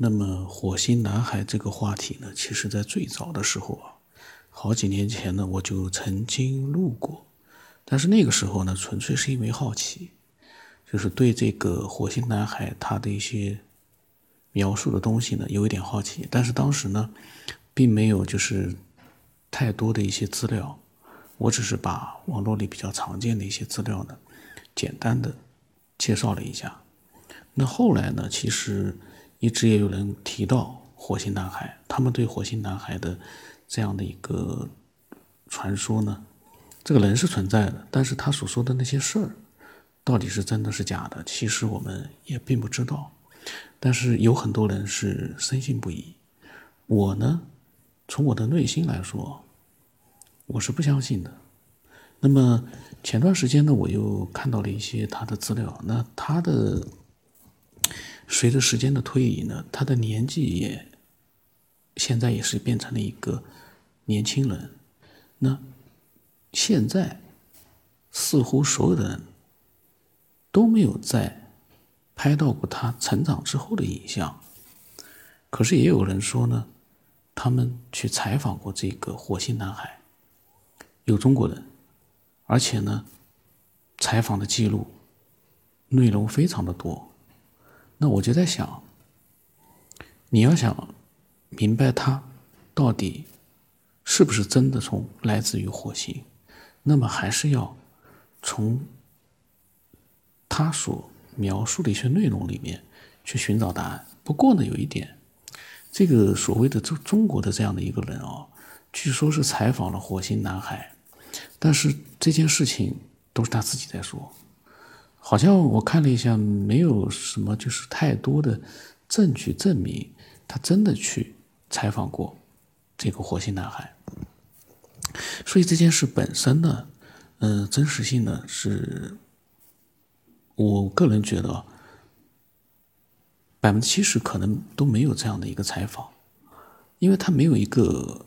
那么火星男孩这个话题呢，其实在最早的时候啊，好几年前呢，我就曾经录过，但是那个时候呢，纯粹是因为好奇，就是对这个火星男孩他的一些描述的东西呢，有一点好奇，但是当时呢，并没有就是太多的一些资料，我只是把网络里比较常见的一些资料呢，简单的介绍了一下。那后来呢，其实。一直也有人提到火星男孩，他们对火星男孩的这样的一个传说呢，这个人是存在的，但是他所说的那些事儿，到底是真的是假的，其实我们也并不知道。但是有很多人是深信不疑，我呢，从我的内心来说，我是不相信的。那么前段时间呢，我又看到了一些他的资料，那他的。随着时间的推移呢，他的年纪也现在也是变成了一个年轻人。那现在似乎所有的人都没有再拍到过他成长之后的影像。可是也有人说呢，他们去采访过这个火星男孩，有中国人，而且呢，采访的记录内容非常的多。那我就在想，你要想明白他到底是不是真的从来自于火星，那么还是要从他所描述的一些内容里面去寻找答案。不过呢，有一点，这个所谓的中中国的这样的一个人哦，据说是采访了火星男孩，但是这件事情都是他自己在说。好像我看了一下，没有什么就是太多的证据证明他真的去采访过这个火星男孩，所以这件事本身呢，嗯，真实性呢是，我个人觉得百分之七十可能都没有这样的一个采访，因为他没有一个，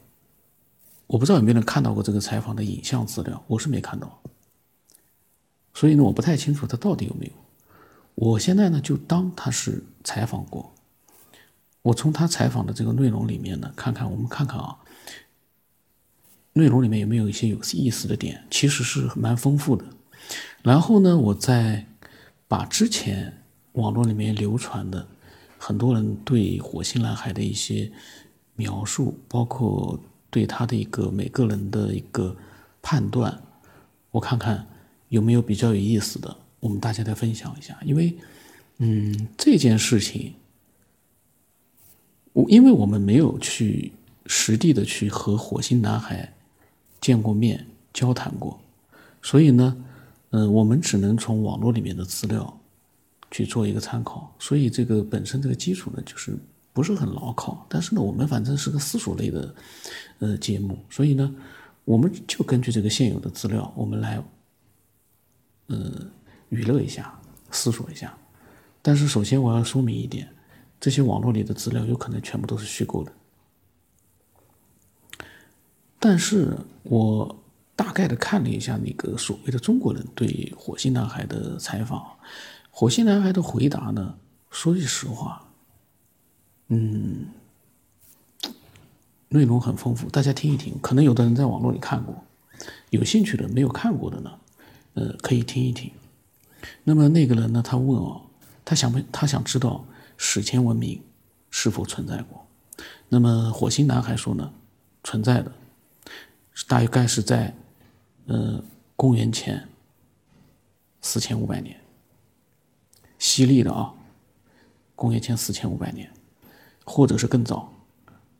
我不知道有没有人看到过这个采访的影像资料，我是没看到。所以呢，我不太清楚他到底有没有。我现在呢，就当他是采访过。我从他采访的这个内容里面呢，看看我们看看啊，内容里面有没有一些有意思的点，其实是蛮丰富的。然后呢，我再把之前网络里面流传的很多人对火星男孩的一些描述，包括对他的一个每个人的一个判断，我看看。有没有比较有意思的？我们大家再分享一下。因为，嗯，这件事情，我因为我们没有去实地的去和火星男孩见过面、交谈过，所以呢，嗯，我们只能从网络里面的资料去做一个参考。所以这个本身这个基础呢，就是不是很牢靠。但是呢，我们反正是个私塾类的呃节目，所以呢，我们就根据这个现有的资料，我们来。呃，娱乐一下，思索一下。但是首先我要说明一点，这些网络里的资料有可能全部都是虚构的。但是我大概的看了一下那个所谓的中国人对火星男孩的采访，火星男孩的回答呢，说句实话，嗯，内容很丰富，大家听一听。可能有的人在网络里看过，有兴趣的没有看过的呢。呃，可以听一听。那么那个人呢？他问哦，他想问，他想知道史前文明是否存在过。那么火星男孩说呢，存在的，大概是在呃公元前四千五百年，西历的啊，公元前四千五百年，或者是更早。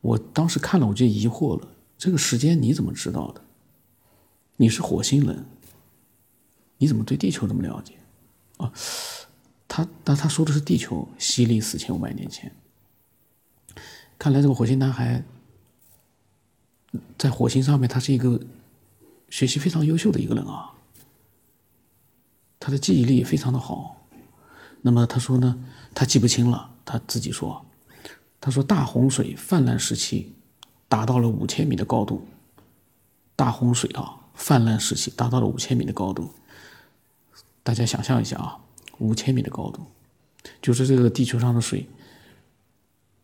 我当时看了，我就疑惑了，这个时间你怎么知道的？你是火星人。你怎么对地球这么了解？啊，他但他说的是地球，西历四千五百年前。看来这个火星男孩在火星上面，他是一个学习非常优秀的一个人啊。他的记忆力非常的好。那么他说呢，他记不清了，他自己说，他说大洪水泛滥时期达到了五千米的高度。大洪水啊，泛滥时期达到了五千米的高度。大家想象一下啊，五千米的高度，就是这个地球上的水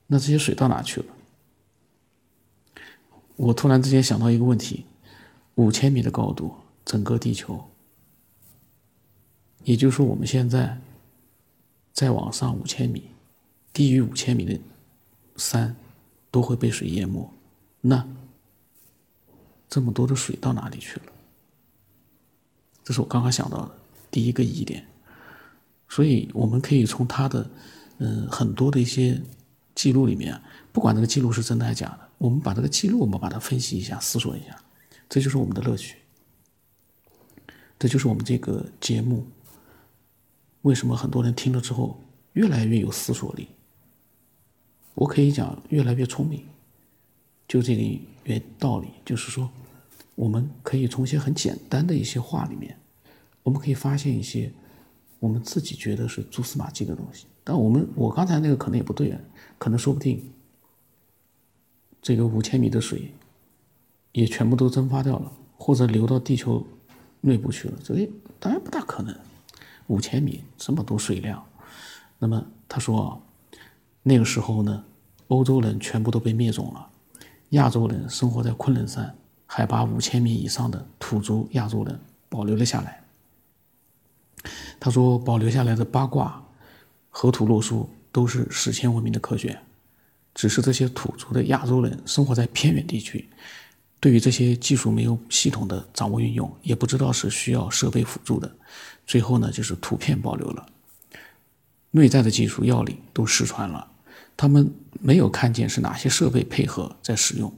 那这些水到哪去了？我突然之间想到一个问题：五千米的高度，整个地球，也就是说我们现在再往上五千米，低于五千米的山都会被水淹没，那这么多的水到哪里去了？这是我刚刚想到的第一个疑点。所以我们可以从他的嗯很多的一些记录里面，不管这个记录是真的还是假的，我们把这个记录我们把它分析一下、思索一下，这就是我们的乐趣。这就是我们这个节目为什么很多人听了之后越来越有思索力。我可以讲越来越聪明，就这个原道理，就是说我们可以从一些很简单的一些话里面，我们可以发现一些。我们自己觉得是蛛丝马迹的东西，但我们我刚才那个可能也不对啊，可能说不定这个五千米的水也全部都蒸发掉了，或者流到地球内部去了，这个当然不大可能。五千米这么多水量，那么他说，那个时候呢，欧洲人全部都被灭种了，亚洲人生活在昆仑山海拔五千米以上的土著亚洲人保留了下来。他说：“保留下来的八卦、河图洛书都是史前文明的科学，只是这些土著的亚洲人生活在偏远地区，对于这些技术没有系统的掌握运用，也不知道是需要设备辅助的。最后呢，就是图片保留了，内在的技术要领都失传了。他们没有看见是哪些设备配合在使用。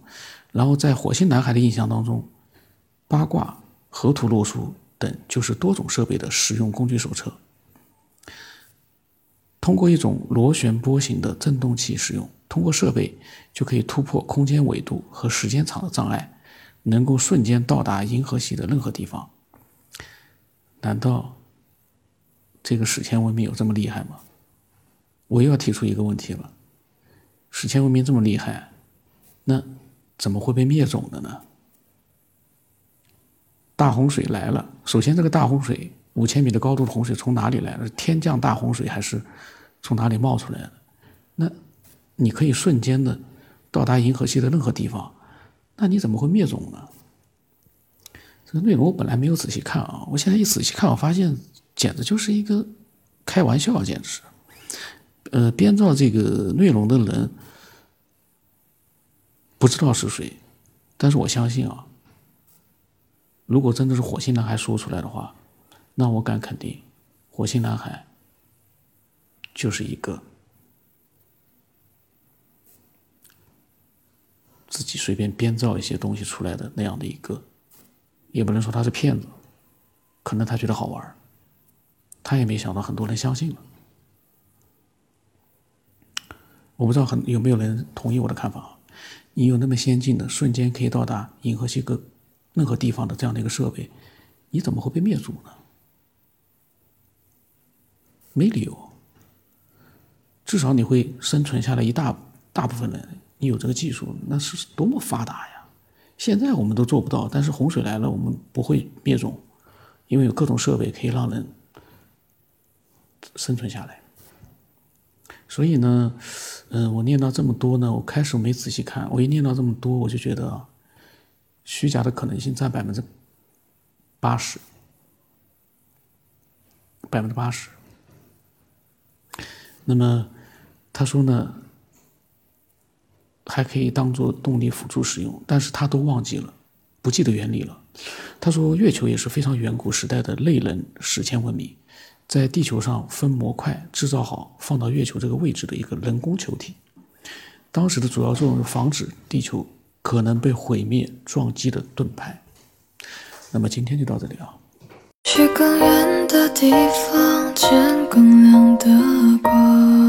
然后在火星男孩的印象当中，八卦、河图洛书。”等就是多种设备的使用工具手册。通过一种螺旋波形的振动器使用，通过设备就可以突破空间纬度和时间场的障碍，能够瞬间到达银河系的任何地方。难道这个史前文明有这么厉害吗？我又要提出一个问题了：史前文明这么厉害，那怎么会被灭种的呢？大洪水来了，首先这个大洪水五千米的高度的洪水从哪里来？是天降大洪水还是从哪里冒出来的？那你可以瞬间的到达银河系的任何地方，那你怎么会灭种呢？这个内容我本来没有仔细看啊，我现在一仔细看，我发现简直就是一个开玩笑，简直。呃，编造这个内容的人不知道是谁，但是我相信啊。如果真的是火星男孩说出来的话，那我敢肯定，火星男孩就是一个自己随便编造一些东西出来的那样的一个，也不能说他是骗子，可能他觉得好玩他也没想到很多人相信了。我不知道很有没有人同意我的看法你有那么先进的，瞬间可以到达银河系各。任何地方的这样的一个设备，你怎么会被灭族呢？没理由。至少你会生存下来一大大部分人，你有这个技术，那是多么发达呀！现在我们都做不到，但是洪水来了，我们不会灭种，因为有各种设备可以让人生存下来。所以呢，嗯，我念到这么多呢，我开始没仔细看，我一念到这么多，我就觉得。虚假的可能性占百分之八十，百分之八十。那么他说呢，还可以当做动力辅助使用，但是他都忘记了，不记得原理了。他说月球也是非常远古时代的类人史前文明，在地球上分模块制造好放到月球这个位置的一个人工球体，当时的主要作用是防止地球。可能被毁灭撞击的盾牌。那么今天就到这里啊。去更远的地方，见更亮的光。